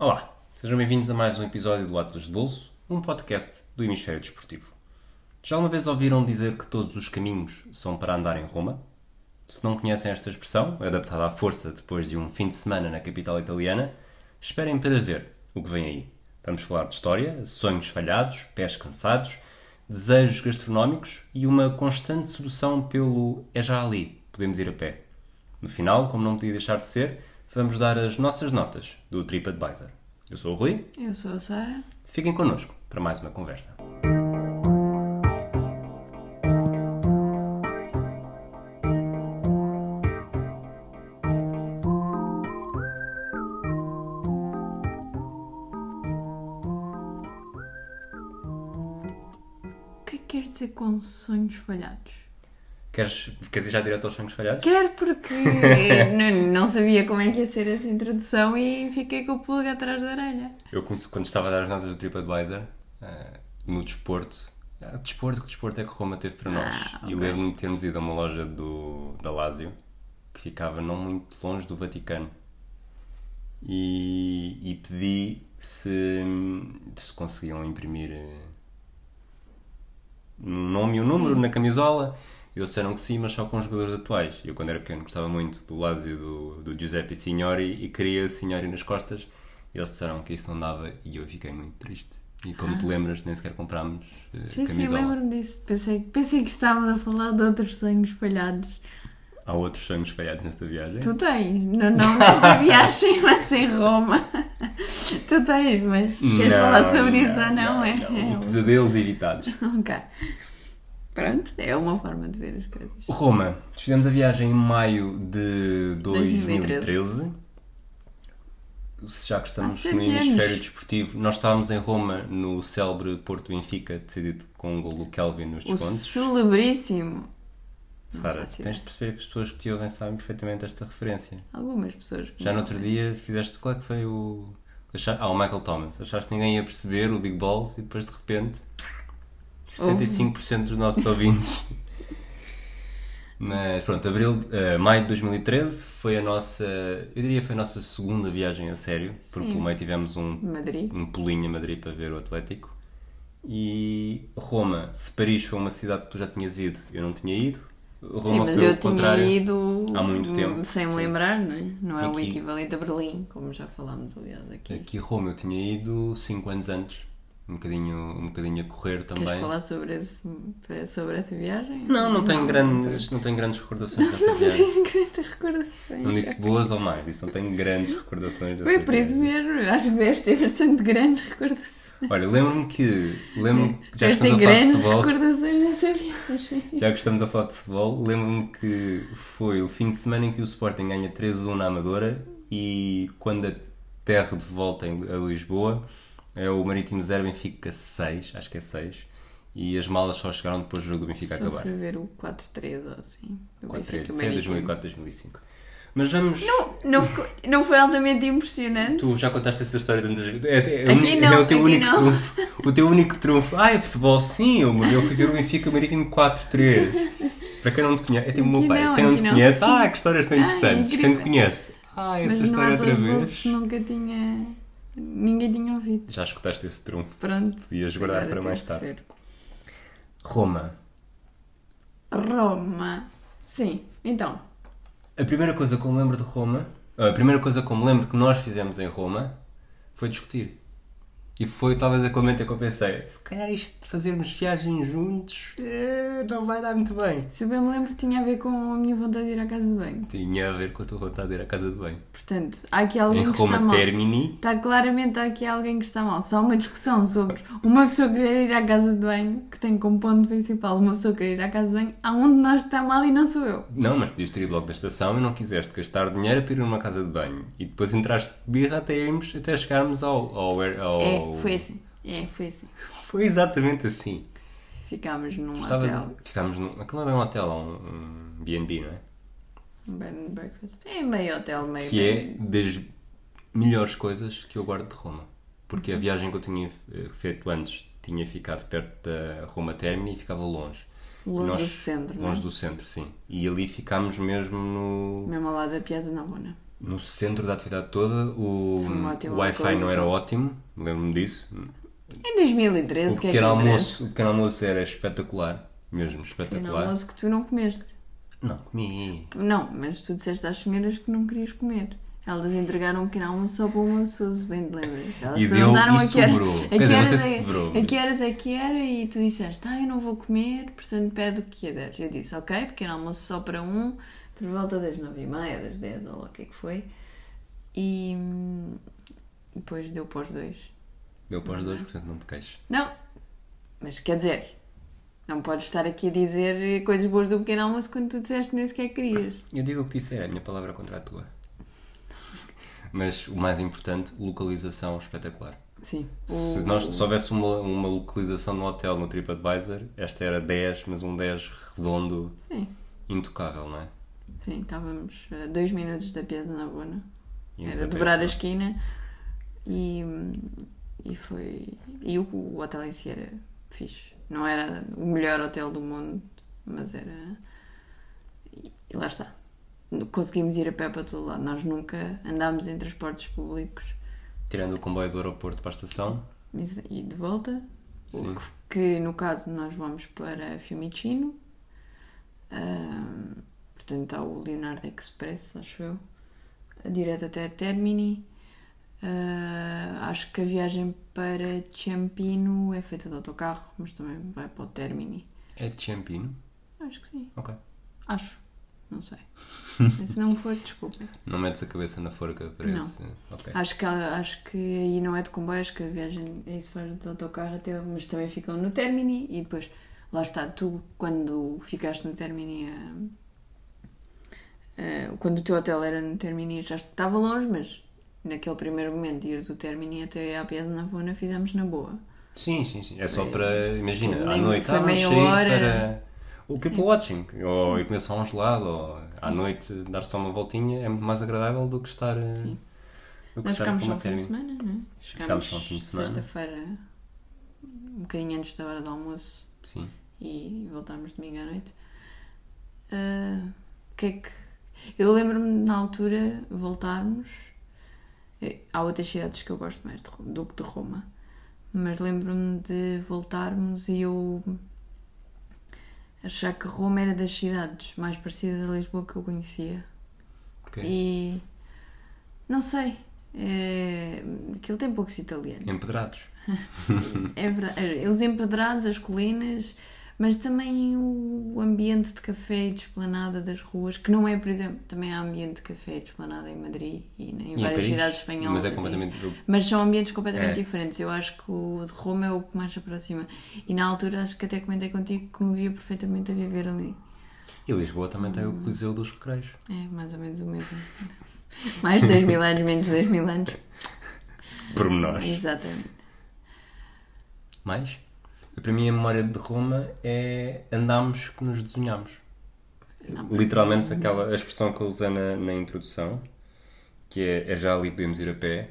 Olá, sejam bem-vindos a mais um episódio do Atlas de Bolso, um podcast do Hemisfério Desportivo. Já uma vez ouviram dizer que todos os caminhos são para andar em Roma? Se não conhecem esta expressão, adaptada à força depois de um fim de semana na capital italiana, esperem para ver o que vem aí. Vamos falar de história, sonhos falhados, pés cansados, desejos gastronómicos e uma constante sedução pelo é já ali, podemos ir a pé. No final, como não podia deixar de ser, vamos dar as nossas notas do TripAdvisor. Eu sou o Rui, Eu sou a Sara. fiquem connosco para mais uma conversa. O que é que queres dizer com sonhos falhados? Queres, queres ir já direto aos sonhos falhados? Quero porque não, não sabia como é que ia ser essa introdução e fiquei com o pulga atrás da orelha. Eu, quando estava a dar as notas do TripAdvisor, eh, no desporto, ah, desporto, que desporto é que Roma teve para nós? Ah, E ok. lembro-me de termos ido a uma loja do, da Lazio, que ficava não muito longe do Vaticano. E, e pedi se, se conseguiam imprimir eh, um nome e um número na camisola. Eles disseram que sim, mas só com os jogadores atuais. Eu, quando era pequeno, gostava muito do Lazio, do, do Giuseppe Signori e queria Signori nas costas. E eles disseram que isso não dava e eu fiquei muito triste. E como te lembras, nem sequer comprámos eh, Sim, sim, camisola. lembro-me disso. Pensei, pensei que estávamos a falar de outros sonhos falhados. Há outros sonhos falhados nesta viagem? Tu tens, não, não nesta viagem, mas em Roma. Tu tens, mas se queres Não, falar sobre isso ou não, é. não. é Pesadelos evitados. Ok. Pronto, é uma forma de ver as coisas. Roma. Fizemos a viagem em maio de 2013. 2013. Já que estamos no hemisfério anos. desportivo, nós estávamos em Roma no célebre Porto Benfica, decidido com um gol do Kelvin nos O descontos. celebríssimo. Sara, faço tens de perceber que as pessoas que te ouvem sabem perfeitamente esta referência. Algumas pessoas. Já no outro dia fizeste qual é que foi o. Ah, o Michael Thomas. Achaste que ninguém ia perceber o Big Balls e depois de repente 75% dos nossos ouvintes. Mas pronto, abril, eh, maio de 2013 foi a nossa, eu diria foi a nossa segunda viagem a sério, porque Sim. pelo meio tivemos um, Madrid. um pulinho a Madrid para ver o Atlético. E Roma, se Paris foi uma cidade que tu já tinhas ido, eu não tinha ido. Roma Sim, mas eu o tinha ido há muito tempo, sem me lembrar, não é? Não é o Aqui- equivalente a Berlim, como já falámos, aliás, aqui. Aqui Roma eu tinha ido 5 anos antes, um bocadinho, um bocadinho a correr também. Queres falar sobre, esse, sobre essa viagem? Não, não tenho, grandes, não tenho grandes recordações dessa Não viagem. tenho grandes recordações. Não disse boas ou mais, disse não tenho grandes recordações dessa Foi por isso mesmo, acho que deves ter bastante grandes recordações. Olha, lembro-me que, lembro-me que já que estamos a falar de futebol, recordações dessa viagem. já que estamos a falar de futebol, lembro-me que foi o fim de semana em que o Sporting ganha 3-1 na Amadora e quando aterro de volta em, a Lisboa é o Marítimo 0 Benfica 6, acho que é 6, e as malas só chegaram depois do jogo do Benfica Só acabar. fui ver o 4-3 ou assim. Do 4 Benfica 3 Marítimo. 2004, 2005. Mas vamos. Não, ficou- não foi altamente impressionante? Tu já contaste essa história tantas vezes. É, é, é, Aqui é não, o teu único não. trunfo. O teu único trunfo. Ah, é futebol, sim. Eu, eu fui ver o Benfica Marítimo 4-3. Para quem não te conhece, é tipo o meu pai. não, quem não te não. conhece, ah, que histórias tão Ah, interessantes. quem incrível. te conhece, ah, essa Mas história outra vez. Nunca tinha. Ninguém tinha ouvido. Já escutaste esse trunfo. Pronto. Devias guardar para mais tarde. Roma. Roma. Sim, então. A primeira coisa que eu me lembro de Roma, a primeira coisa que eu me lembro que nós fizemos em Roma foi discutir. E foi talvez aquele momento em que eu pensei, se calhar isto de fazermos viagens juntos eh, não vai dar muito bem. Se eu bem me lembro, tinha a ver com a minha vontade de ir à casa de banho. Tinha a ver com a tua vontade de ir à casa de banho. Portanto, há aqui alguém Em que está Roma mal. Termini, Está claramente há aqui alguém que está mal. Só uma discussão sobre uma pessoa querer ir à casa de banho, que tem como ponto principal uma pessoa querer ir à casa de banho, há um de nós que está mal e não sou eu. não, mas podias ter ido logo da estação e não quiseste gastar dinheiro para ir numa casa de banho. E depois entraste de birra até, irmos, até chegarmos ao, ao, ao- É, foi assim. É, foi assim. Foi exatamente assim. Ficámos num Estavas- hotel. Ficámos num. Aquilo não é um hotel, é um, um BNB, não é? Um bed and breakfast. É meio hotel, meio Que é das melhores coisas que eu guardo de Roma. Porque Uhum. a viagem que eu tinha eh, feito antes tinha ficado perto da Roma Termini e ficava longe. Longe Nós- do centro, não é? Longe do centro, sim. E ali ficámos mesmo no. Mesmo ao lado da Piazza Navona. No centro da atividade toda o, o Wi-Fi não era ótimo, lembro-me disso. Em 2013, O o que é pequeno, que almoço, o pequeno almoço era espetacular, mesmo Pequeno espetacular. almoço que tu não comeste. Não, comi. Não, mas tu disseste às senhoras que não querias comer. Elas entregaram um pequeno almoço só para uma pessoa, se bem te lembras. Elas E deu e a que, sobrou. a Quer que dizer, não horas sei se é- sobrou. a que horas é que era e tu disseste, ah, eu não vou comer, portanto pede o que quiseres. Eu disse, ok, pequeno almoço só para um, por volta das nove e meia, das dez, ou lá o que é que foi. E depois deu para os dois. Deu para os dois, portanto não te queixes. Não, mas quer dizer, não podes estar aqui a dizer coisas boas do pequeno almoço quando tu disseste nem sequer querias. Eu digo o que disse, é a minha palavra contra a tua. Mas o mais importante, localização espetacular. Sim. Se, nós, se houvesse uma, uma localização no hotel no TripAdvisor, esta era 10, mas um 10 redondo, Sim, intocável, não é? Sim, estávamos a dois minutos da Piazza Navona. Era dobrar a esquina e, e foi. E o, o hotel em si era fixe. Não era o melhor hotel do mundo, mas era. E, e lá está. Conseguimos ir a pé para todo lado. Nós nunca andámos em transportes públicos Tirando o comboio do aeroporto para a estação, e de volta. Sim. que, que no caso nós vamos para Fiumicino. Ahm, portanto há o Leonardo Express, acho eu. Direto até Termini. Ah, acho que a viagem para Ciampino é feita de autocarro, mas também vai para o Termini. é de Champino. Acho que sim. Ok. Acho. Não sei. Se não for, desculpa. Não metes a cabeça na forca para Não. esse. Ok. Acho que, acho que aí não é de comboio, acho que a viagem aí se faz de autocarro até, mas também ficam no Termini e depois, lá está, tu quando ficaste no Termini, ah, ah, quando o teu hotel era no Termini, já estava longe, mas naquele primeiro momento de ir do Termini até à Piazza Navona fizemos na boa. Sim, sim, sim. É só para. Imagina, à noite foi ah, meia hora. para. O people watching. Ou ir comer só um gelado, ou à noite dar só uma voltinha é muito mais agradável do que estar. eh, Sim. Do que Nós ficámos com só um fim de semana, não é? Ficámos só fim de semana. sexta-feira, um bocadinho antes da hora do almoço. Sim. e voltámos domingo à noite. Ah, O que é que. Eu lembro-me na altura voltarmos. eh, Há outras cidades que eu gosto mais de do que de Roma, mas lembro-me de voltarmos e eu achar que Roma era das cidades mais parecidas a Lisboa que eu conhecia. Porque E não sei, é... aquilo tem poucos italianos. empedrados. É verdade. Os empedrados, as colinas, mas também o ambiente de café e de esplanada das ruas, que não é, por exemplo, também há ambiente de café e de esplanada em Madrid e em E várias cidades espanholas. Mas é completamente. Mas são ambientes completamente É. diferentes. Eu acho que o de Roma é o que mais se aproxima. E na altura acho que até comentei contigo que me via perfeitamente a viver ali. E Lisboa também tem o Hum. Coliseu dos Recreios. É mais ou menos o mesmo. Mais dois mil anos, menos dois mil anos. Pormenores. Exatamente. Mais? Para mim, a memória de Roma é andámos que nos desenhámos. Literalmente, aquela a expressão que eu usei na, na introdução, que é, é já ali podemos ir a pé.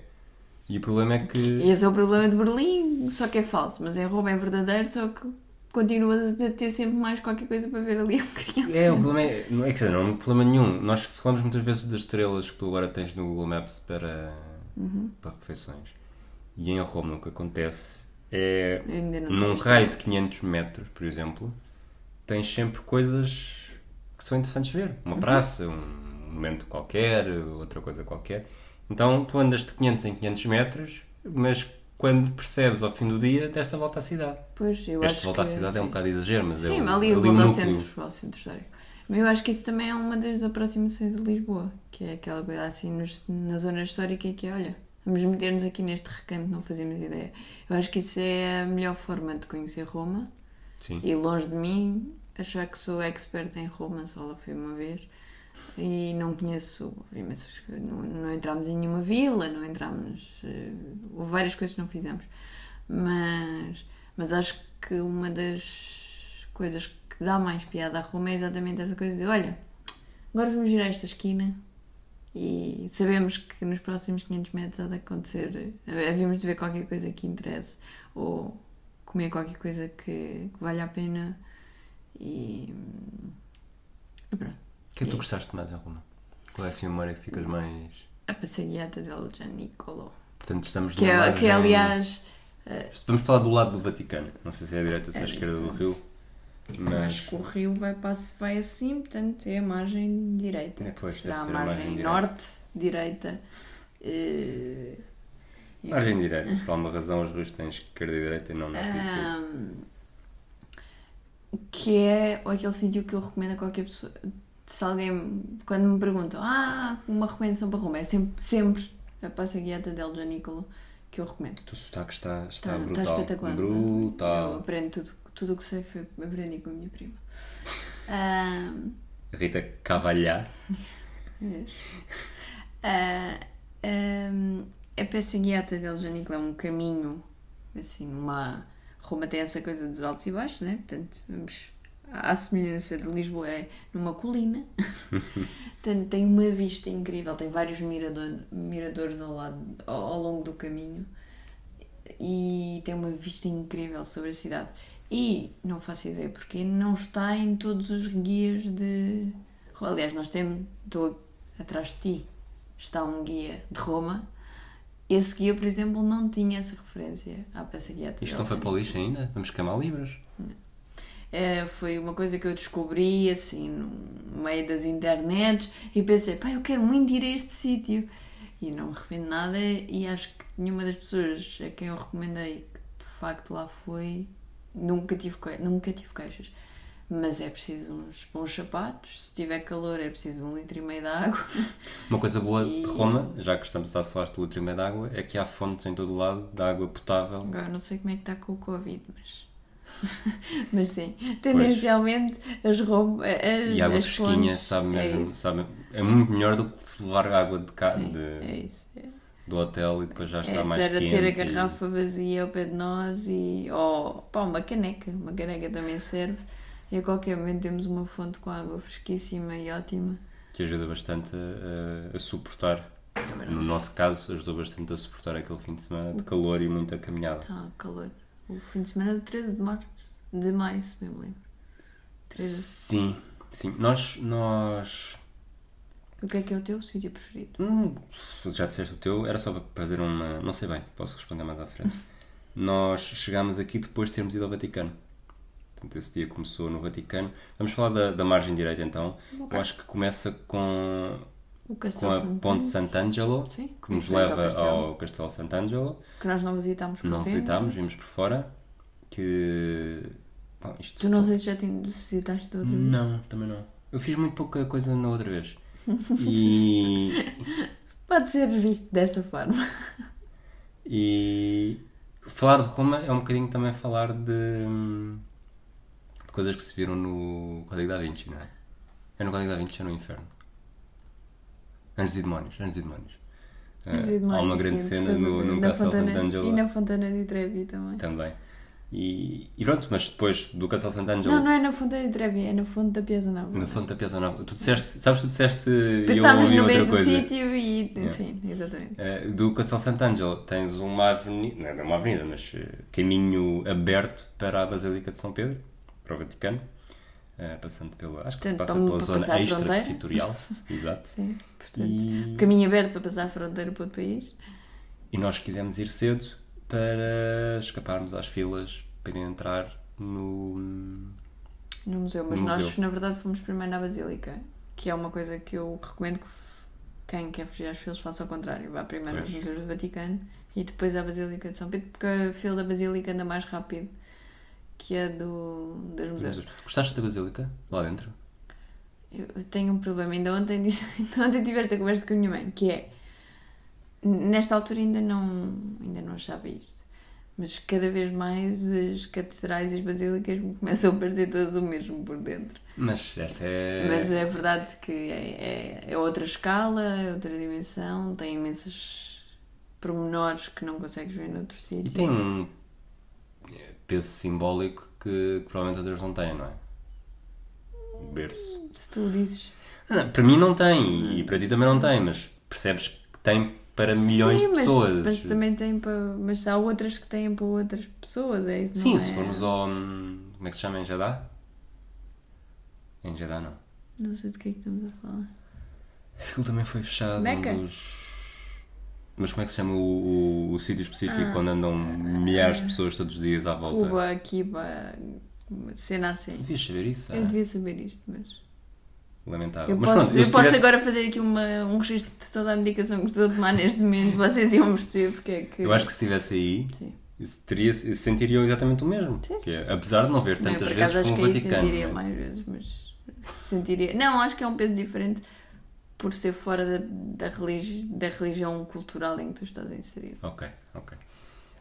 E o problema é que. Esse é o problema de Berlim, só que é falso, mas em Roma é verdadeiro, só que continuas a ter sempre mais qualquer coisa para ver ali um bocadinho. É, o problema é. Não é que seja, não há problema nenhum. Nós falamos muitas vezes das estrelas que tu agora tens no Google Maps para, para refeições. E em Roma o que acontece é. Num raio de 500 metros, por exemplo, tens sempre coisas que são interessantes de ver. Uma Uhum. praça, um momento qualquer, outra coisa qualquer. Então tu andas de 500 em 500 metros, mas quando percebes ao fim do dia, desta volta à cidade. Pois, eu Este acho volta à que, cidade é um sim. bocado exagero, mas é Sim, o, mas ali a o volta ao núcleo. centro, ao centro histórico. Mas eu acho que isso também é uma das aproximações de Lisboa, que é aquela coisa assim nos- na zona histórica que é, olha, vamos meter-nos aqui neste recanto, não fazemos ideia. Eu acho que isso é a melhor forma de conhecer Roma. Sim. E longe de mim achar que sou expert em Roma, só lá fui uma vez. E não conheço, não, não entramos em nenhuma vila, não entramos. eh, houve várias coisas que não fizemos. Mas, mas acho que uma das coisas que dá mais piada a Roma é exatamente essa coisa de: olha, agora vamos girar esta esquina e sabemos que nos próximos 500 metros há de acontecer, eh, havemos de ver qualquer coisa que interesse ou comer qualquer coisa que, que valha a pena e, e pronto. O que é que tu gostaste mais em Roma? Qual é assim a memória que ficas mais. A Passeggiata del Gianicolo. Portanto, estamos Que é, que aliás. Vamos falar do lado do Vaticano. Não sei se é a direita ou se é a É esquerda do rio. Mas. que o rio vai, para, vai assim, portanto é a margem direita. É, pois, Será a ser a margem, margem norte, direita. eh, Margem direita. Por alguma razão os rios têm esquerda e direita e não norte. Ahm, que é aquele sítio que eu recomendo a qualquer pessoa. Se alguém, quando me perguntam, ah, uma recomendação para Roma, é sempre, sempre a Passa Guiata del Gianicolo que eu recomendo. O teu sotaque está, está, Está, brutal. está espetacular. Eu Brutal. aprendo tudo, tudo o que sei, foi, aprendi com a minha prima. Ahm, Rita Cavalhar. Ah, ahm, a peça guiata del Janiclo é um caminho, assim, numa. Roma tem essa coisa dos altos e baixos, né? Portanto, vamos. À semelhança de Lisboa, é numa colina. Portanto, tem uma vista incrível, tem vários mirador, miradores ao, lado, ao, ao longo do caminho e tem uma vista incrível sobre a cidade. E não faço ideia porque não está em todos os guias de. Aliás, nós temos. Estou atrás de ti. Está um guia de Roma. Esse guia, por exemplo, não tinha essa referência à peça guiata. Isto não foi para o lixo ainda? Vamos queimar livros. É, foi uma coisa que eu descobri assim no meio das internets e pensei, pá, eu quero muito ir a este sítio e não me arrependo nada e acho que nenhuma das pessoas a quem eu recomendei que de facto lá foi nunca tive, nunca tive queixas mas é preciso uns bons sapatos se tiver calor é preciso um litro e meio de água Uma coisa boa E- de Roma, já que estamos a falar de litro e meio de água, é que há fontes em todo o lado de água potável. Agora não sei como é que está com o Covid, mas. mas sim, tendencialmente as rom... as, E água as fresquinha fontes- sabe é mesmo, isso. sabe, é muito melhor do que se levar água de cá, Sim, de- é isso. Do hotel e depois já está É, mais era quente. ter a e- garrafa vazia ao pé de nós e. ou pá, uma caneca. Uma caneca também serve. E a qualquer momento temos uma fonte com água fresquíssima e ótima. que ajuda bastante a, a- suportar. É. No nosso caso, ajudou bastante a suportar aquele fim de semana de calor e muita caminhada. Está calor. O fim de semana do 13 de março. De maio, se me lembro. 13. Sim, sim. Nós, nós O que é que é o teu sítio preferido? Hum, já disseste o teu, era só para fazer uma. Não sei bem, posso responder mais à frente. Nós chegámos aqui depois de termos ido ao Vaticano. Portanto, esse dia começou no Vaticano. Vamos falar da, da margem direita então. Ok. Eu acho que começa com, O com Castelo a. Ponte Sant'Angelo, Sim, que nos leva castelo. ao Castelo Sant'Angelo. Que nós não visitámos por Não tempo. visitámos, vimos por fora. Que. Bom, isto Tu não sei se já te visitaste de outra vez. Não, também não. Eu fiz muito pouca coisa na outra vez. E. Pode ser visto dessa forma. E falar de Roma é um bocadinho também falar de, de coisas que se viram no Código da Vinci, não é? É no Código da Vinci ou no Inferno? Anjos e Demónios, Anjos e Demónios. Eh, há uma grande Sim, cena no, no Castelo Sant'Angelo E na Fontana di Trevi também. também. E, e pronto, mas depois do Castelo Sant'Angelo, Não, não é na Fontana di Trevi, é na Fonte da Piazza Nova. na Fonte da Piazza Nova, tu disseste, sabes, tu disseste Pensámos no mesmo sítio e. Yeah. Sim, exatamente. Eh, do Castelo Sant'Angelo tens uma avenida, não é uma avenida, mas eh, caminho aberto para a Basílica de São Pedro, para o Vaticano, eh, passando pela. Acho que se Portanto, passa para- pela zona extra-territorial. Exato. Sim. Portanto, E- caminho aberto para passar a fronteira para outro país. E nós quisemos ir cedo para escaparmos às filas para entrar no. No museu, mas No nós museu. na verdade fomos primeiro na Basílica, que é uma coisa que eu recomendo que quem quer fugir às filas faça ao contrário, vá primeiro aos Pois. museus do Vaticano e depois à Basílica de São Pedro, porque a fila da Basílica anda mais rápido que a do, dos museus. Gostaste da Basílica? Lá dentro? Eu tenho um problema, ainda ontem, disse, ainda ontem tive esta conversa com a minha mãe, que é nesta altura ainda não, ainda não achava isto. Mas cada vez mais as catedrais e as basílicas me começam a parecer todas o mesmo por dentro. Mas esta é. Mas é verdade que é, é, é outra escala, é outra dimensão, tem imensas pormenores que não consegues ver noutro sítio. E tem um peso simbólico que, que provavelmente outras não têm, não é? O berço. Se tu dizes. Não, para mim não tem, e para ti também não tem, mas percebes que tem para milhões Sim, de mas, pessoas. Mas também tem para. Mas há outras que têm para outras pessoas, é isso? Sim, não se é? formos ao. hum, Como é que se chama? Em Jeddah? Em Jeddah não. Não sei do que é que estamos a falar. Aquilo também foi fechado. Meca? Um dos... Mas como é que se chama o, o, o sítio específico onde andam milhares de pessoas todos os dias à volta? Ah. Cuba, uma cena assim. Devias saber isso? Eu ah? devia saber isto, mas. Lamentável. Eu Mas posso, pronto, eu posso tivesse- agora fazer aqui uma, um registro de toda a medicação que estou a tomar neste momento, vocês iam perceber porque é que. Eu acho que se estivesse aí, Sim. teria, sentiriam exatamente o mesmo. Sim. Que é, apesar de não ver Não, eu tantas vezes acho como que o aí Vaticano. sentiria é? mais vezes, mas sentiria. Não, acho que é um peso diferente por ser fora da, da, religi- da religião cultural em que tu estás inserido. Ok, ok.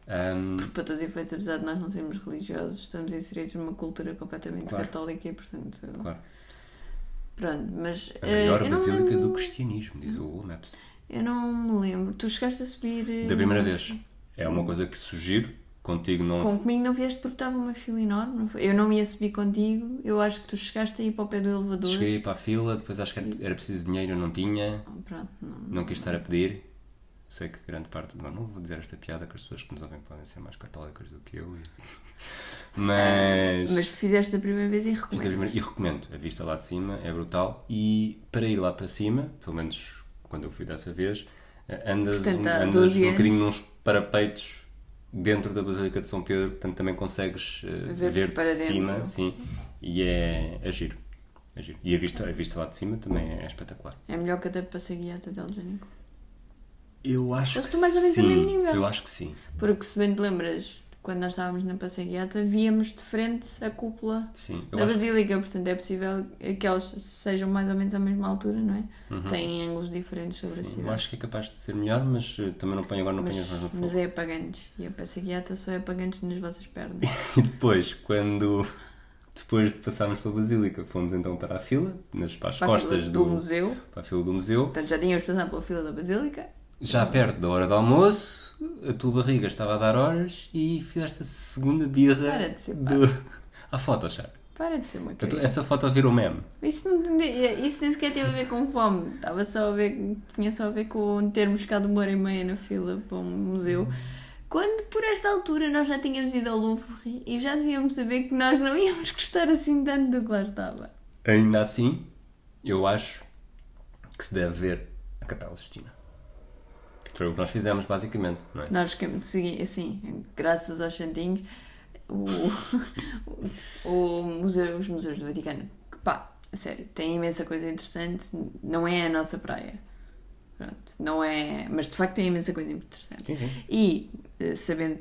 Ahm, Porque, para todos os efeitos, apesar de nós não sermos religiosos, estamos inseridos numa cultura completamente Claro. católica e, portanto. claro. Pronto, mas. A maior me basílica lembro, do cristianismo, diz o Google Maps. eu não me lembro. Tu chegaste a subir. eh, Da primeira vez. É uma coisa que sugiro. Contigo não. Com, comigo não vieste porque estava uma fila enorme. Não? Eu não ia subir contigo. Eu acho que tu chegaste a ir para o pé do elevador. Cheguei para a fila, depois acho que era- preciso dinheiro, eu não tinha. Ah, Pronto, não. Não quis estar a pedir. Sei que grande parte. Não, não vou dizer esta piada que as pessoas que nos ouvem podem ser mais católicas do que eu. Mas. Mas fizeste a primeira vez e recomendo. primeira- e recomendo. A vista lá de cima é brutal. E para ir lá para cima, pelo menos quando eu fui dessa vez, eh, andas, Portanto, um, andas 12 um bocadinho nos parapeitos dentro da Basílica de São Pedro, portanto também consegues eh, Ver ver, de cima, dentro. sim, e é, é giro. É. E a vista, a vista lá de cima também é espetacular. É melhor que até para Passaguiata del Génico. Eu acho Eles que estão mais ou menos sim. ao mesmo nível. Eu acho que sim. Porque se bem te lembras, quando nós estávamos na Passaguiata, víamos de frente a cúpula sim. Eu da Basílica. Portanto, é possível que elas sejam mais ou menos à mesma altura, não é? Uhum. Têm ângulos diferentes sobre a Sim, eu cidade. acho que é capaz de ser melhor, mas eh, também não ponho agora, não ponho as mãos no Mas, fogo. mas é apagantes. E a Passaguiata só é apagantes nas vossas pernas. E depois, quando depois de passarmos pela Basílica, fomos então para a fila, nas para as Para a costas fila do, do museu. para a fila do museu. Portanto, já tínhamos passado pela fila da Basílica. Já perto da hora do almoço, a tua barriga estava a dar horas e fizeste a segunda birra Para de ser do... à foto, já. Para de ser uma Então. Essa foto virou meme. Isso, não, isso nem sequer teve a ver com fome. Estava só a ver, tinha só a ver com ter buscado uma hora e meia na fila para um museu. Quando por esta altura nós já tínhamos ido ao Louvre e já devíamos saber que nós não íamos gostar assim tanto do que lá estava. Ainda assim, eu acho que se deve ver a Capela Sistina. Foi o que nós fizemos, basicamente, não é? Nós que segui, assim, graças aos santinhos, o, o, o museu, os museus do Vaticano, que pá, a sério, tem imensa coisa interessante, não é a nossa praia. Pronto, não é, mas de facto tem imensa coisa interessante. Sim, sim. E eh, sabendo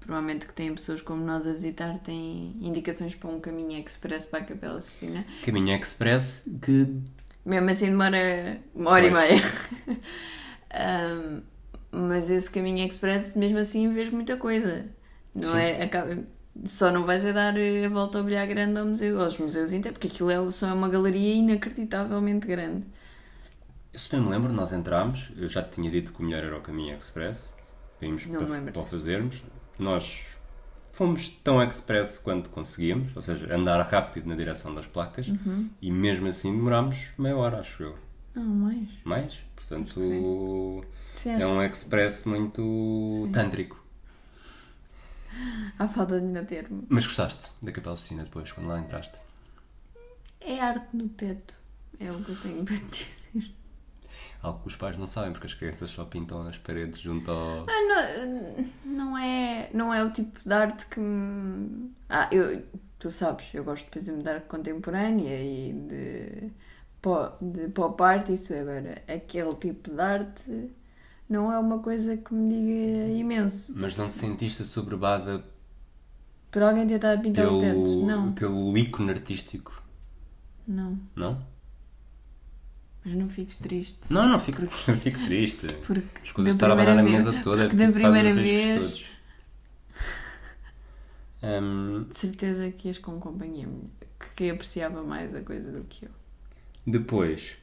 provavelmente que têm pessoas como nós a visitar, têm indicações para um caminho express para a Capela Sistina. Caminho Express que Mesmo assim demora uma hora Pois. e meia. Ahm, mas esse caminho express, mesmo assim, vês muita coisa. Não Sim. é? Acaba- só não vais a dar eh, a volta ao bilhar grande ao museu, aos museus inteiros, porque aquilo é, só é uma galeria inacreditavelmente grande. Eu se bem me lembro, nós entrámos, eu já te tinha dito que o melhor era o Caminho Express, irmos Não para, para fazermos. Nós fomos tão express quanto conseguíamos, ou seja, andar rápido na direção das placas, Uhum. e mesmo assim demorámos meia hora, acho eu. Não, mais. Mais? Portanto, Sim, é um express muito tântrico. Há falta de melhor termo. Mas gostaste da Capela Sistina depois, quando lá entraste? É arte no teto. É o que eu tenho para te dizer. Algo que os pais não sabem, porque as crianças só pintam nas paredes junto ao... Ah, não, não, é, não é o tipo de arte que me... Ah, eu, tu sabes, eu gosto, exemplo, de arte contemporânea e de, de pop art, isso agora, aquele tipo de arte não é uma coisa que me diga imenso. Mas não te sentiste assoberbada Por alguém tentar pintar o teto, pelo, não, pelo ícone artístico, não, não? mas não fiques triste. Não, não, fico, fico triste. Porque As coisas estar a abanar na mesa toda é porque porque da primeira vez-. Hum, De certeza que ias com companhia que apreciava mais a coisa do que eu. Depois,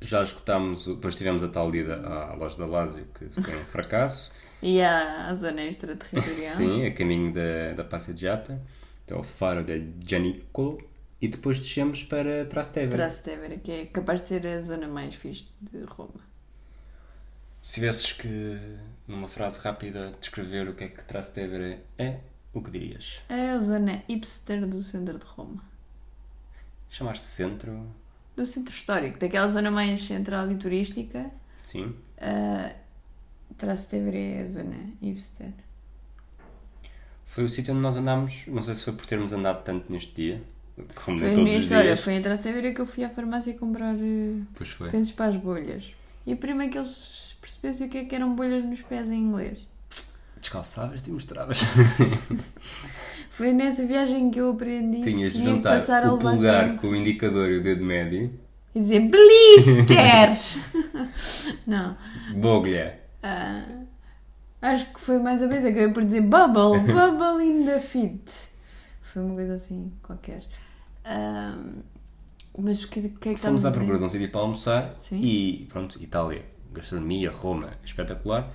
já escutámos, o- depois tivemos a tal ida à loja da Lásio, que foi um fracasso. E à, zona extraterritorial. Sim, a caminho da, da Passeggiata, até ao Faro del Gianicolo, e depois descemos para Trastevere. Trastevere, que é capaz de ser a zona mais fixe de Roma. Se tivesses que, numa frase rápida, descrever o que é que Trastevere é, o que dirias? É a zona hipster do centro de Roma. Chamar-se centro? do centro histórico, daquela zona mais central e turística. Sim. Uh, Trastevere é a zona hipster. Foi o sítio onde nós andámos, não sei se foi por termos andado tanto neste dia, como Foi nem a todos história, dias. foi em Trastevere que eu fui à farmácia comprar uh, Pois foi. pensos para as bolhas. E primeiro que eles percebessem o que é que eram bolhas nos pés em inglês. Descalçavas e mostravas. Foi nessa viagem que eu aprendi Tinhas de tinha que juntar a o levar polegar sempre com o indicador e o dedo médio. e dizer blisters! Não. Boglia. Ah, acho que foi mais a vez, acabei por dizer bubble, bubble in the feet. Foi uma coisa assim, qualquer. Ah, mas o que, que é que Fomos estávamos à a dizer? procura de um sítio para almoçar Sim. e pronto, Itália, gastronomia, Roma, espetacular.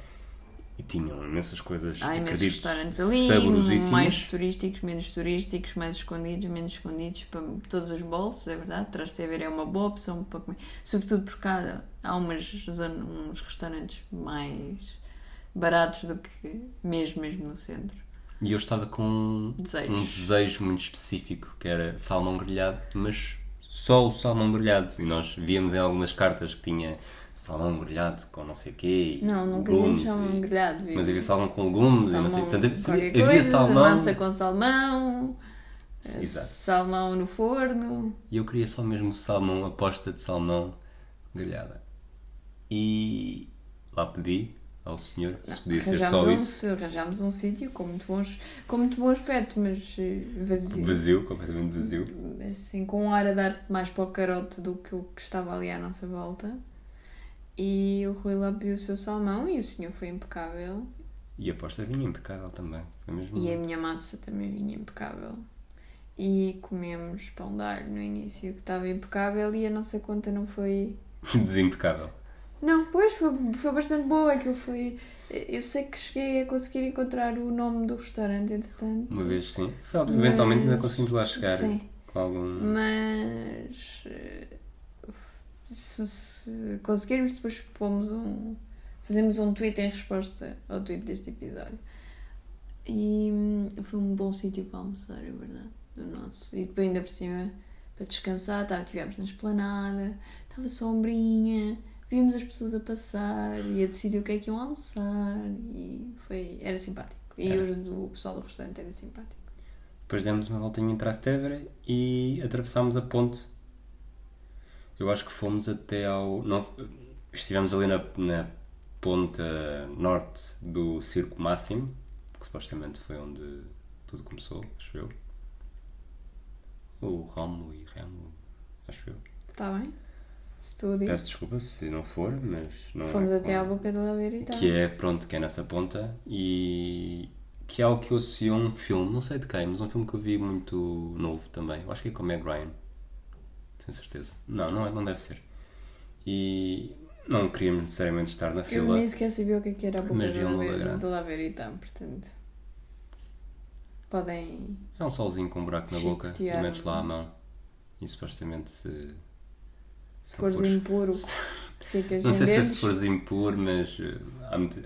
E tinham imensas coisas, Há imensos restaurantes ali, mais turísticos, menos turísticos, mais escondidos, menos escondidos, para todos os bolsos, é verdade. Trastevere é uma boa opção para comer. Sobretudo por cá há umas zona, uns restaurantes mais baratos do que mesmo, mesmo no centro. E eu estava com Desejos. um desejo muito específico, que era salmão grelhado, mas só o salmão grelhado. E nós víamos em algumas cartas que tinha salmão grelhado com não sei o quê. Não, nunca vimos salmão grelhado. Mas havia salmão com legumes e não sei. Salmão Portanto, havia, havia coisa, salmão. Massa com salmão, Exato. salmão no forno. E eu queria só mesmo salmão, a posta de salmão grelhada. E lá pedi ao senhor se podia ser só um, isso. arranjámos um sítio com muito, bons, com muito bom aspecto, mas eh, vazio. Vazio, completamente vazio. Assim, com um ar a dar mais para o carote do que o que estava ali à nossa volta. E o Rui lá pediu o seu salmão e o senhor foi impecável. E a posta vinha impecável também. Foi mesmo. E a minha massa também vinha impecável. E comemos pão de alho no início que estava impecável e a nossa conta não foi Desimpecável. Não, pois foi, foi bastante boa. Aquilo foi. Eu sei que cheguei a conseguir encontrar o nome do restaurante, entretanto. Uma vez sim. Foi, eventualmente ainda Mas- conseguimos lá chegar Sim. com algum. Mas. Se, se conseguirmos, depois pomos um. Fazemos um tweet em resposta ao tweet deste episódio. E hum, foi um bom sítio para almoçar, é verdade. Do nosso. E depois, ainda por cima, para descansar, tá, estivemos na esplanada, estava sombrinha, vimos as pessoas a passar e a decidir o que é que iam almoçar. E foi, era simpático. E Era. os do o pessoal do restaurante era simpático. Depois demos uma voltinha em Trastevere e atravessámos a ponte. Eu acho que fomos até ao. Não, estivemos ali na, na ponta norte do Circo Máximo, que supostamente foi onde tudo começou, acho eu. O Rómulo e Rémulo, acho eu. Está Tá bem? Dizes. Peço desculpa se não for, mas não Fomos é até à boca da laveira e tal. Que é, pronto, que é nessa ponta e que é algo que eu associo a um filme, não sei de quem, mas um filme que eu vi muito novo também. Eu acho que é com o Meg Ryan. Sem certeza. Não, não, é- não deve ser. E não queríamos necessariamente estar na Eu fila. nem sequer sabia o que é que era a boca Mas da vi um laveira, grande. da laveira e tal, portanto. Podem. É um solzinho com um buraco na boca e metes lá a mão. E supostamente se. Se fores impuro, ficas Não sei se é se fores impuro, mas eh,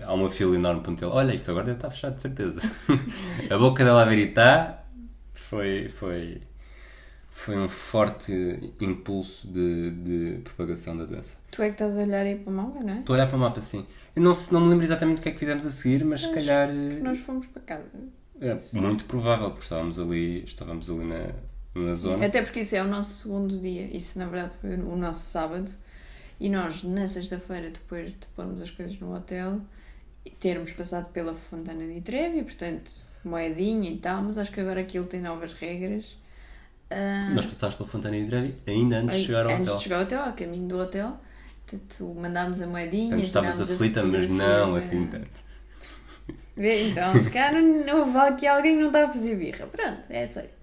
há, uma fila enorme para meter. Olha, isso agora deve estar fechado, de certeza. a boca da Laverita foi, foi, foi um forte impulso de, de propagação da doença. Tu é que estás a olhar aí para a mão, não é? Estou a olhar para o mapa assim. Eu não, não me lembro exatamente o que é que fizemos a seguir, mas se calhar eh, nós fomos para casa. é muito provável, porque estávamos ali, estávamos ali na, na zona. Até porque isso é o nosso segundo dia. Isso na verdade foi o nosso sábado. E nós, na sexta-feira, depois de pormos as coisas no hotel, termos passado pela Fontana de Trevi, portanto, moedinha e tal, mas acho que agora aquilo tem novas regras. Ah, Nós passámos pela Fontana de Trevi ainda antes de chegar ao antes hotel. de chegar ao hotel, a caminho do hotel. Portanto, mandámos a moedinha. Portanto, estavas aflita, mas não da- assim tanto. Vê, Então, se calhar não houve aqui alguém que não estava a fazer birra. Pronto, é só isso.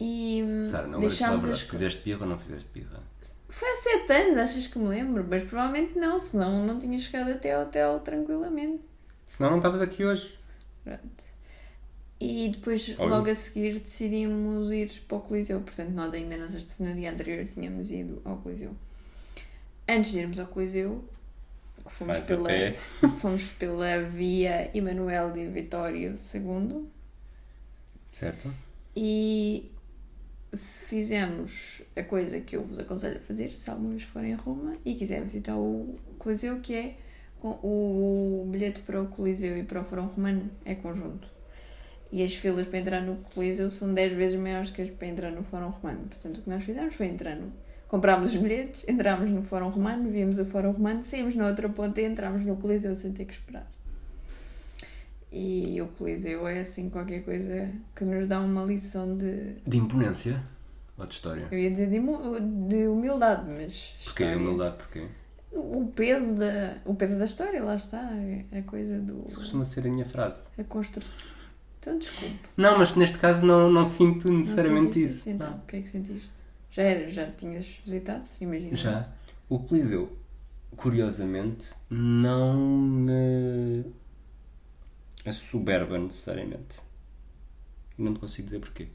E hum, Sara, não deixámos as se fizeste birra ou não fizeste birra. Foi há sete anos, achas que me lembro? Mas provavelmente não, senão não tinha chegado até ao hotel tranquilamente. Senão não estavas aqui hoje. Pronto. E depois, Óbvio. logo a seguir, decidimos ir para o Coliseu. Portanto, nós ainda no dia anterior tínhamos ido ao Coliseu. Antes de irmos ao Coliseu, Se fomos pela, fomos pela via Emanuel de Vitório II Certo? e fizemos a coisa que eu vos aconselho a fazer se alguma vez forem a Roma e quiserem visitar o Coliseu, que é o bilhete para o Coliseu e para o Fórum Romano é conjunto. E as filas para entrar no Coliseu são 10 vezes maiores que as para entrar no Fórum Romano. Portanto, o que nós fizemos foi entrar no. Comprámos os bilhetes, entrámos no Fórum Romano, vimos o Fórum Romano, saímos na outra ponta e entrámos no Coliseu sem ter que esperar. E o Coliseu é assim qualquer coisa que nos dá uma lição de. De imponência ou de história? Eu ia dizer de, de humildade, mas. Porquê? história- Humildade, porquê? O peso da, o peso da história, lá está. é A coisa do. Isso costuma ser a minha frase. A construção. Então, desculpe. Não, mas neste caso não, não sinto Não necessariamente sentiste isso. isso, Então, o que é que sentiste? Já, era, já tinhas visitado? Imagina. Já. O Coliseu, curiosamente, não me assoberba necessariamente. E não te consigo dizer porquê.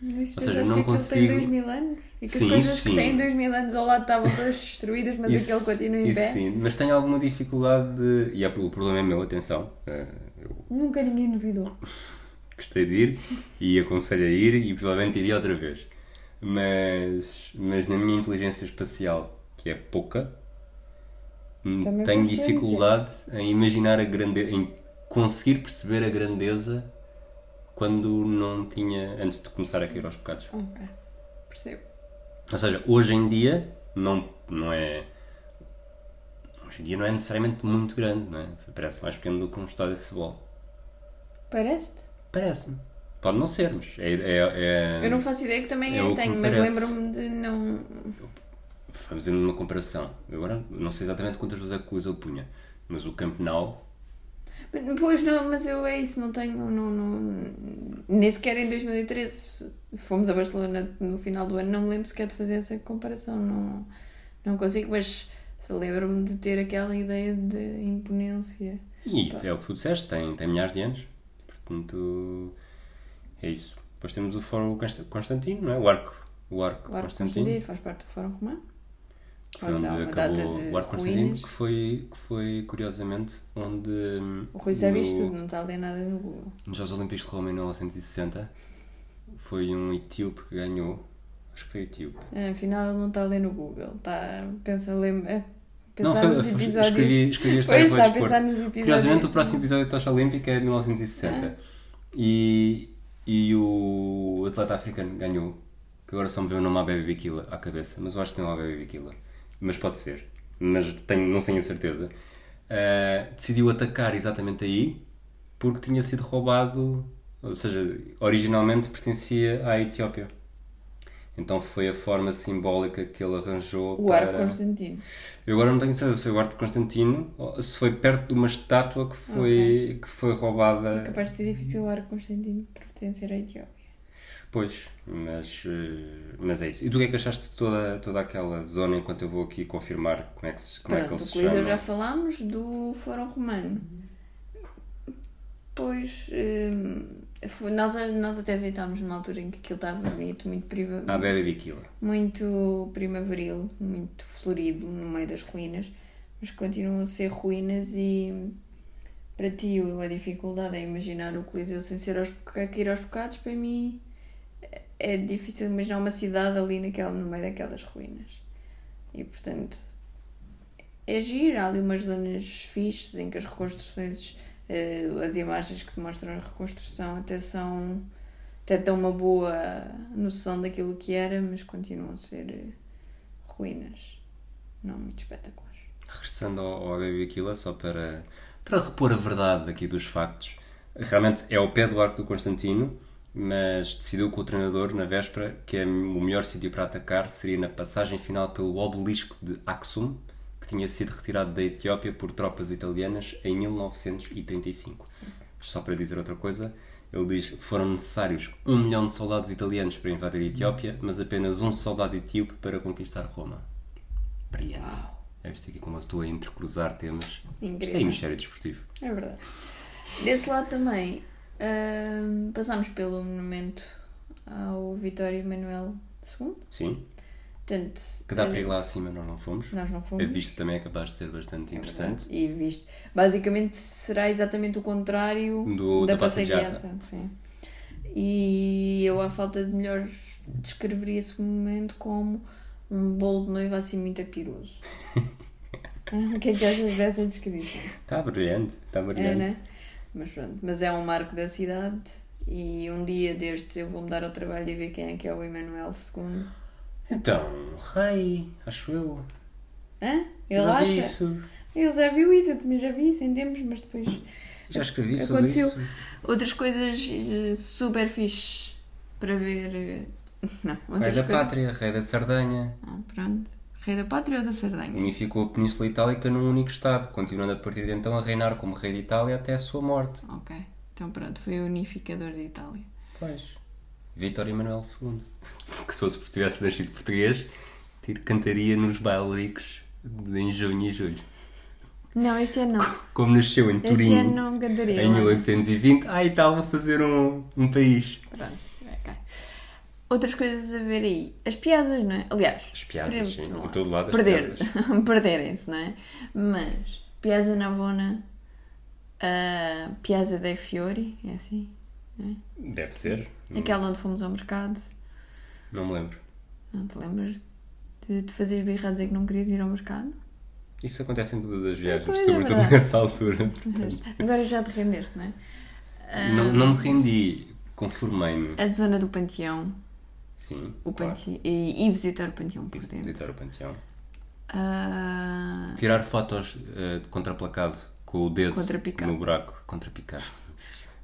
Mas Ou seja, não consigo- tem 2 mil anos? E que Sim, as coisas isso que têm 2 mil anos ao lado estavam todas destruídas, mas aquele continua em isso pé? sim, mas tenho alguma dificuldade de. E é, o problema é meu, atenção. eh, Eu Nunca ninguém duvidou. gostei de ir e aconselho a ir e provavelmente iria outra vez. Mas, mas na minha inteligência espacial, que é pouca, hum, Também tenho dificuldade em imaginar a grandeza, em conseguir perceber a grandeza quando não tinha, antes de começar a cair aos pecados. Ok. Percebo. Ou seja, hoje em dia não, não é. Hoje em dia não é necessariamente muito grande, não é? Parece mais pequeno do que um estádio de futebol. Parece-te? Parece-me. Pode não ser, mas é. é, é- Eu não faço ideia que também é que tenho, mas lembro-me de não. Fazendo uma comparação. Eu Agora não sei exatamente quantas vezes é o Coliseu punha, mas o Camp Nou. Pois não, mas eu é isso, não tenho. Não, não, nem sequer em 2013 fomos a Barcelona no final do ano, não me lembro sequer de fazer essa comparação. Não, não consigo, mas lembro-me de ter aquela ideia de imponência. E é o que tu disseste, tem, tem milhares de anos. Portanto, é isso. Depois temos o Fórum Const- Constantino, não é? O Arco. O Arco O Arco Constantino. Constantino faz parte do Fórum Romano. que foi onde acabou o Arco Constantino, que foi, que foi curiosamente onde O Rui sabe isto tudo, não está a ler nada no Google. nos Jogos Olímpicos de Roma em 1960 foi um etíope que ganhou, acho que foi etíope. Ah, Afinal, ele não está a ler no Google, está pensa a ler. A Não, pensar foi, nos episódios. escrevi, escrevi a história Pois, está a pensar nos episódios. Curiosamente, o próximo episódio da Tocha Olímpica é de 1960 e, e o atleta africano ganhou. Que agora só me veio o nome Abebe Bikila à cabeça, mas eu acho que não é Abebe Bikila. Mas pode ser, mas tenho, não tenho a certeza. Ah, decidiu atacar exatamente aí porque tinha sido roubado, ou seja, originalmente pertencia à Etiópia. Então foi a forma simbólica que ele arranjou O para. Arco Constantino. Eu agora não tenho certeza se foi o de Constantino ou se foi perto de uma estátua que foi, que foi roubada. É capaz de ser difícil o Arco Constantino pertencer à Etiópia. Pois, mas, eh, mas é isso. E tu o que é que achaste de toda, toda aquela zona enquanto eu vou aqui confirmar como é que, se- como é que Pronto, ele do se Coliseu chama? já falámos, do Fórum Romano. Pois, hum, nós, nós até visitámos numa altura em que aquilo estava bonito, muito, priva, Ah, Bebe Bikila. muito primaveril, muito florido no meio das ruínas, mas continuam a ser ruínas e para ti a dificuldade é imaginar o Coliseu sem ser aos, cair aos bocados, para mim é- é difícil imaginar uma cidade ali naquela, no meio daquelas ruínas. E portanto é giro, há ali umas zonas fixes em que as reconstruções, as imagens que mostram a reconstrução até são até dão uma boa noção daquilo que era, mas continuam a ser eh, ruínas não muito espetaculares. Regressando ao, ao Bebe Bikila, só para, para repor a verdade aqui dos factos. Realmente é ao pé do Arco do Constantino, mas decidiu com o treinador na véspera que é o melhor sítio para atacar seria na passagem final pelo obelisco de Aksum, que tinha sido retirado da Etiópia por tropas italianas em 1935. Só para dizer outra coisa, ele diz que foram necessários um milhão de soldados italianos para invadir a Etiópia, mas apenas um soldado etíope para conquistar Roma. Brilhante. É visto aqui como eu estou a intercruzar temas. Isto é Incrível. hemisfério desportivo. É verdade. Desse lado também hum, passámos pelo monumento ao Vitório Emanuel II. Sim. Portanto, Que dá para eh, ir lá acima, nós não fomos. Nós não A fomos. vista também é capaz de ser bastante É interessante. E visto. Basicamente será exatamente o contrário Do- da, da. Sim. E eu, à falta de melhores descreveria esse momento como um bolo de noiva assim muito apiroso. o que é que achas dessa descrição? Está brilhante, está É, brilhante. né? Mas pronto, mas é um marco da cidade e um dia destes eu vou-me dar ao trabalho de ver quem é que é o Emanuel II. Então, rei, acho eu. Hã? Ele Já vi acha? isso. Ele já viu isso, eu também já vi isso em tempos, mas depois. Já escrevi sobre Aconteceu. isso. Outras coisas eh, super fixe para ver. eh, Não, Rei da coisas. pátria, rei da Sardanha. Ah, pronto. Rei da Pátria ou da Sardanha? Unificou a Península Itálica num único Estado, continuando a partir de então a reinar como rei de Itália até a sua morte. Ok. Então pronto, foi o unificador de Itália. Pois. Vítor Emanuel II. Que se fosse tivesse nascido português, cantaria nos bailaricos de- em junho e julho. Não, este ano não. Como nasceu em Este Turim ano não cantaria. em lá. 1820, ah, e tal, vou fazer um, um país. Pronto. Outras coisas a ver aí. As piadas, não é? Aliás, As piadas, per- sim, em todo lado as perder, perderem-se, não é? Mas, Piazza Navona, a Piazza dei Fiori, é assim? Deve ser. Aquela onde fomos ao mercado. Não me lembro. Não te lembras de, de fazeres birra a dizer que não querias ir ao mercado? Isso acontece em todas as viagens, Pois, é sobretudo verdade. nessa altura. portanto. Agora já te rendeste, não é? Ah, Não, não me rendi, conformei-me. A zona do Panteão. Sim, O claro. Panteão e, e visitar o Panteão por dentro. Visitar o panteão. Ah, Tirar fotos eh, de contraplacado com o dedo no buraco. Contrapicado.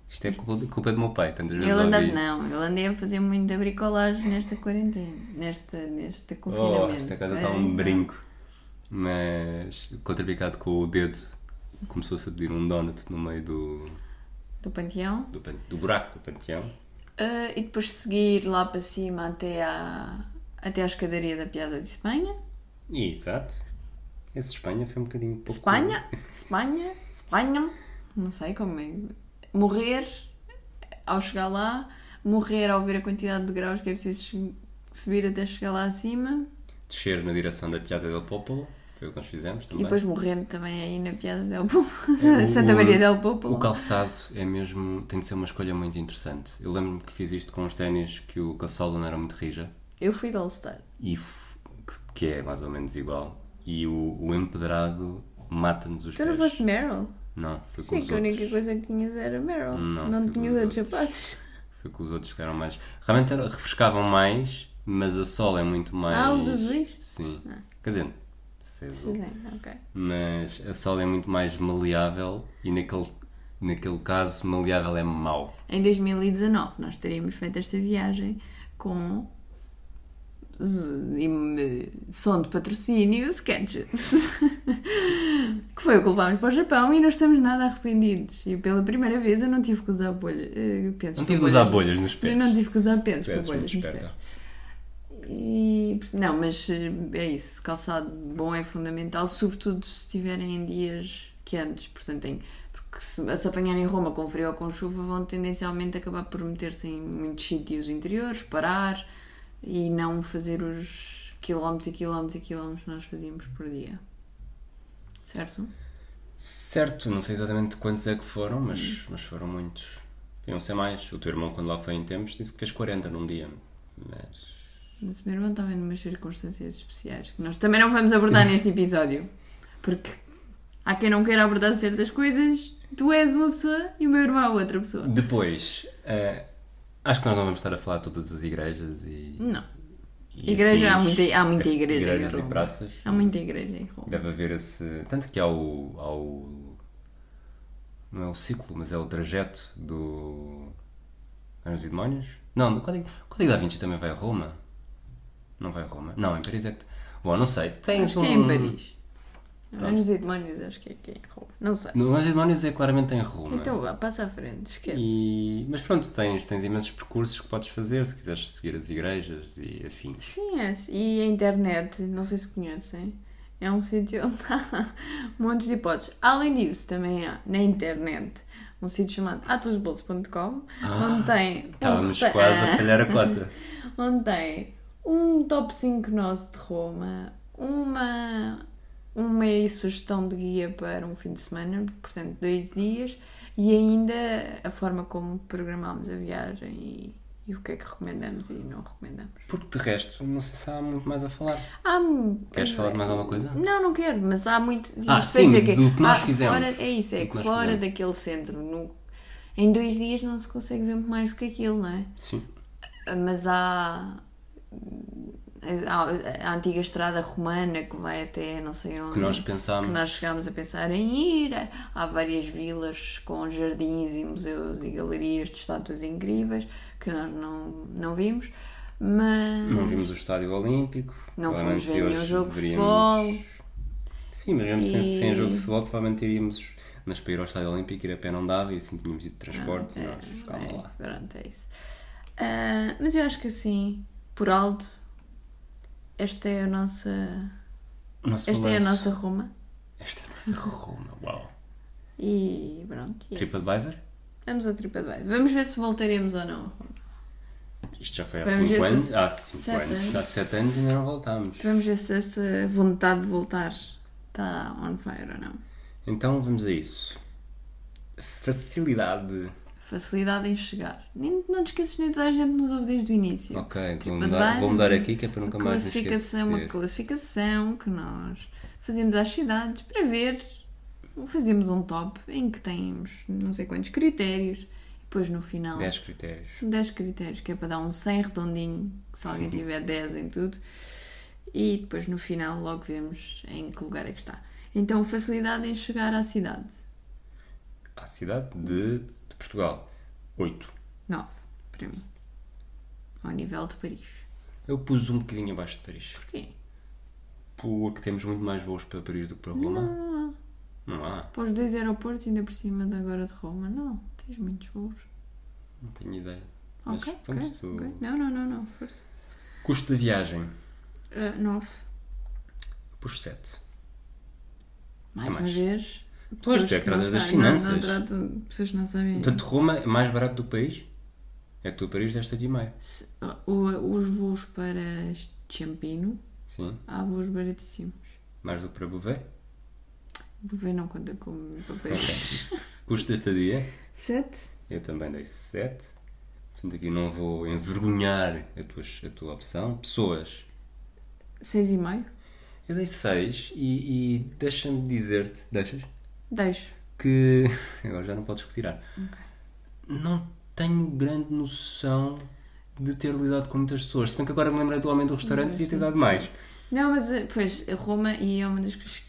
Isto é culpa, do meu pai, tantas vezes Ele ouvi. não, ele andei a fazer muita bricolagem nesta quarentena, nesta, neste Oh, confinamento. esta casa É, está um não. brinco. Mas contrapicado com o dedo começou-se a pedir um donut no meio do, Do Panteão. do, do buraco do panteão. Ah, e depois seguir lá para cima até à, até à escadaria da Piazza de Espanha. Exato. Esse Espanha foi um bocadinho pouco. Espanha, Espanha, Espanha, não sei como é. Morrer ao chegar lá, morrer ao ver a quantidade de graus que é preciso subir até chegar lá acima Descer na direção da Piazza del Popolo. Foi o que nós fizemos e também. depois morrer também aí na Piazza del Popolo, O- Santa Maria del Popolo. O calçado é mesmo. tem de ser uma escolha muito interessante. Eu lembro-me que fiz isto com os ténis que o calçado não era muito rija. Eu fui de All-Star. E que é mais ou menos igual. E o, o empedrado mata-nos os Tu não pés. foste Meryl? Não, foi com Sim, os que a única outros. coisa que tinhas era Meryl. Não, Não, foi com tinhas os outros sapatos. Foi com os outros que eram mais. Realmente era- refrescavam mais, mas a sola é muito mais. Ah, os azuis? Sim. Quer dizer, não sei se é azul. Sim, ok. Mas a sola é muito mais maleável e naquele, naquele caso maleável é mau. Em 2019 nós teríamos feito esta viagem com som de patrocínio Sketches que foi o que levámos para o Japão e não estamos nada arrependidos. E pela primeira vez eu não tive que usar bolha, eh, pensos Não tive de usar bolhas. nos eu pés. não tive que usar pensos Tu para bolhas nos pés. E, não, mas eh, é isso, calçado bom é fundamental, sobretudo se estiverem em dias quentes, portanto porque se, se apanharem em Roma com frio ou com chuva vão tendencialmente acabar por meter-se em muitos sítios interiores, parar e não fazer os quilómetros e quilómetros e quilómetros que nós fazíamos por dia. Certo? Certo, não sei exatamente quantos é que foram, mas, mas foram muitos. Podiam ser mais. O teu irmão, quando lá foi em tempos, disse que fez 40 num dia. Mas. Mas o meu irmão estava em umas circunstâncias especiais que nós também não vamos abordar neste episódio. Porque há quem não queira abordar certas coisas, tu és uma pessoa e o meu irmão é outra pessoa. Depois, eh, acho que nós não vamos estar a falar de todas as igrejas e. Não. e Igreja, há afins. muita, há muita igreja em Igrejas e Roma. praças. Há muita igreja em Roma. Deve haver esse. Tanto que há o. há o- não é o ciclo, mas é o trajeto do. Anjos e Demónios? Não, do Código, o Código da Vinci também vai a Roma? Não vai a Roma? Não, em Paris é que. Bom, não sei. Tens Acho um. que é em Paris. Anjos e demónios, acho que é aqui em Roma. Não sei. No Anjos e Demónios é claramente em Roma. Então vá, passa à frente, esquece. E- Mas pronto, tens, tens imensos percursos que podes fazer se quiseres seguir as igrejas e afins. Sim, é. E a internet, não sei se conhecem, é um sítio onde há montes de hipóteses. Além disso, também há na internet um sítio chamado atlasbolso.com onde tem. um Estávamos rota- quase a falhar a cota. onde tem um top 5 nosso de Roma, uma, uma sugestão de guia para um fim de semana, portanto, dois dias, e ainda a forma como programámos a viagem e, e o que é que recomendamos e não recomendamos. Porque de resto, não sei se há muito mais a falar. Há, Queres falar de mais alguma coisa? Não, não quero, mas há muito. Ah, sim, dizer do que nós há fizemos. Fora, é isso, é que, fora fizemos. daquele centro, no- em dois dias não se consegue ver mais do que aquilo, não é? Sim. Mas há. Há a antiga estrada romana que vai até não sei onde. Que nós pensámos. que nós chegámos a pensar em ir. Há várias vilas com jardins e museus e galerias de estátuas incríveis que nós não, não vimos. Mas Não vimos o Estádio Olímpico. não fomos ver nenhum jogo de futebol. Sim, mas mesmo sem, E- sem jogo de futebol, provavelmente iríamos. Mas para ir ao Estádio Olímpico, ir a pé não dava e assim tínhamos ido de transporte e É, nós ficávamos é, lá. Pronto, é isso. Ah, mas eu acho que assim, por alto, esta é a nossa. Nosso Esta é a balanço. nossa Roma. Esta é a nossa Roma, uau. E pronto. e é. TripAdvisor? Vamos ao TripAdvisor. Vamos ver se voltaremos ou não. a Roma. Isto já foi há Vamos 5 ver se- anos. Há 5 sete anos. anos. Há 7 anos e ainda não voltámos. Vamos ver se essa vontade de voltar está on fire ou não. Então vamos a isso. Facilidade. Facilidade em chegar. Nem, não te esqueças nem toda a gente nos ouve desde o início. Ok, TripAdvisor, mudar, vou mudar aqui que é para nunca mais classificação, uma classificação que nós fazemos às cidades para ver. Fazemos um top em que temos não sei quantos critérios. E depois no final 10 critérios. são 10 critérios, que é para dar um 100 redondinho, se alguém tiver 10 em tudo. E depois no final logo vemos em que lugar é que está. Então, facilidade em chegar à cidade. À cidade de, de Portugal. 8. 9, para mim. Ao nível de Paris. Eu pus um bocadinho abaixo de Paris. Porquê? Porque temos muito mais voos para Paris do que para Roma. Não, há. Não há. Para os dois aeroportos, ainda por cima de agora de Roma. Não, tens muitos voos. Não tenho ideia. Mas Ok, pronto, ok, tu-. Não, não, não, não, força. Custo de viagem. 9. Pus 7. Mais É uma mais. vez. Pois, tu é que trazes as sabem- não- finanças. Não, tratam pessoas não sabem. Portanto, Roma é mais barato do Paris? É que tu a Paris deste de meio. Se- o- os voos para Champino, Sim. há voos baratíssimos. Mais do que para Bouvet. Vou ver, não conta como para Paris. Custo da estadia. 7. Eu também dei 7. Portanto, aqui não vou envergonhar a tua, a tua opção. Pessoas. 6,5. Eu dei 6 e, e deixa-me dizer-te. Deixas? Deixo. Que. Agora já não podes retirar. Não tenho grande noção de ter lidado com muitas pessoas. Se bem que agora me lembrei do homem do restaurante, devia ter dado mais. Não, mas eh, pois, Roma, e é uma das coisas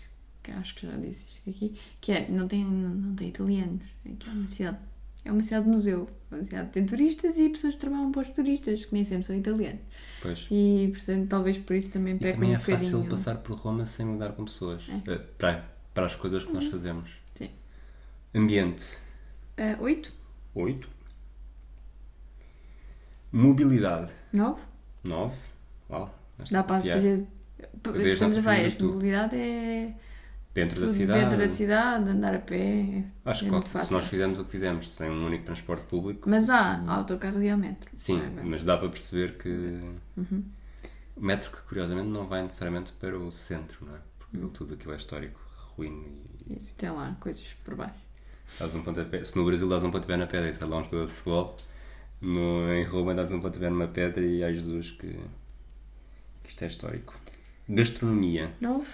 que, acho que já disse isto aqui, que é, não tem, não, não tem italianos. É que é uma cidade, é uma cidade museu. É uma cidade que tem turistas e pessoas que trabalham para os turistas, que nem sempre são italianos. Pois. E, portanto, talvez por isso também peca também um é fácil bocadinho. passar por Roma sem lidar com pessoas. É. Eh, Para, para as coisas que nós fazemos. Sim. Ambiente. Uh, 8? 8. Mobilidade. 9? 9. Uau. Dá para piada. fazer. Estamos a ver, mobilidade é Dentro da cidade. dentro da cidade, andar a pé. Acho é que se nós fizermos o que fizemos sem um único transporte público, Mas há autocarros e há metro. sim, É, mas dá para perceber que Uhum. o metro que curiosamente não vai necessariamente para o centro, não é? Porque Uhum. tudo aquilo é histórico, ruína e, E tem lá coisas por baixo. Dás um pontapé. Se no Brasil dás um pontapé na pedra e sai lá um jogador de futebol, no, em Roma dás um pontapé numa pedra e ai Jesus que, que isto é histórico. Gastronomia, 9?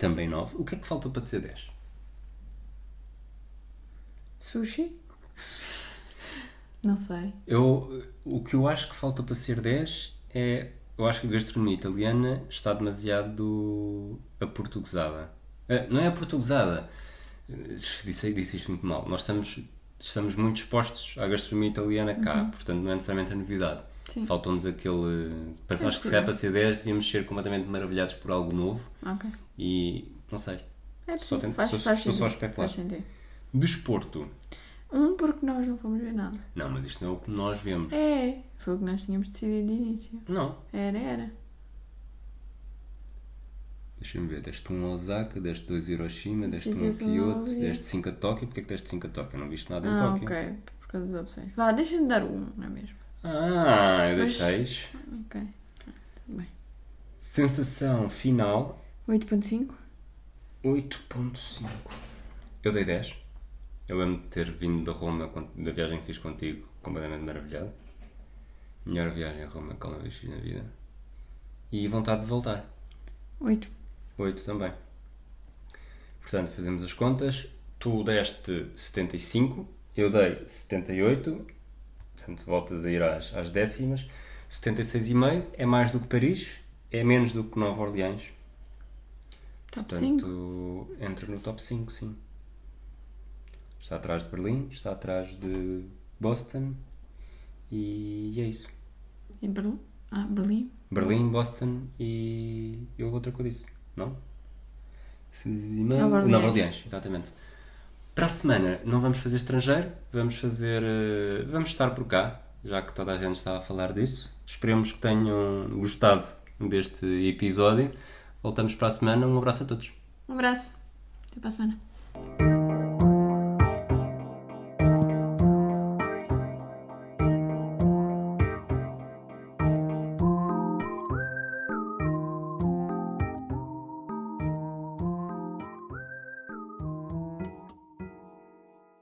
também 9. O que é que faltou para dizer 10? Sushi? Não sei. Eu, o que eu acho que falta para ser 10 é. Eu acho que a gastronomia italiana está demasiado aportuguesada. Ah, Não é aportuguesada. Disse, disse isto muito mal. Nós estamos, estamos muito expostos à gastronomia italiana cá, portanto não é necessariamente a novidade. Faltou-nos aquele. Mas acho que se é para ser 10, devíamos ser completamente maravilhados por algo novo Ok. e. não sei. É Só tento- faz, sou- faz sou só a especular. Desporto. Um, porque nós não fomos ver nada. Não, mas isto não é o que nós vemos. É, foi o que nós tínhamos decidido de início. Não. Era, era. Deixa-me ver, deste um a Osaka, deste dois a Hiroshima, deste um a Kyoto, deste 5 a Tóquio. Porquê é que deste 5 a Tóquio? Eu não viste nada em Ah, Tóquio. ok. Por causa das opções. Vá, deixa-me dar um, não é mesmo? Ah, eu dei Mas- 6. Ok. Tudo bem. Sensação final, 8.5? 8.5. Eu dei 10. Eu lembro de ter vindo da Roma, da viagem que fiz contigo, completamente maravilhado. Melhor viagem a Roma que alguma vez fiz na vida. E vontade de voltar. Oito. 8 também. Portanto, fazemos as contas. Tu deste 75, eu dei 78. Portanto, voltas a ir às, às décimas. 76,5 é mais do que Paris, é menos do que Nova Orleans. Top 5. Portanto, entra no top 5, sim. Está atrás de Berlim, está atrás de Boston e é isso. E Berlim? Ah, Berlim. Berlim, Boston e. e houve outra que eu disse, não? Nova Orleans. Nova Orleans, exatamente. Para a semana não vamos fazer estrangeiro, vamos fazer. eh, Vamos estar por cá, já que toda a gente está a falar disso. Esperemos que tenham gostado deste episódio. Voltamos para a semana. Um abraço a todos. Um abraço. Até para a semana.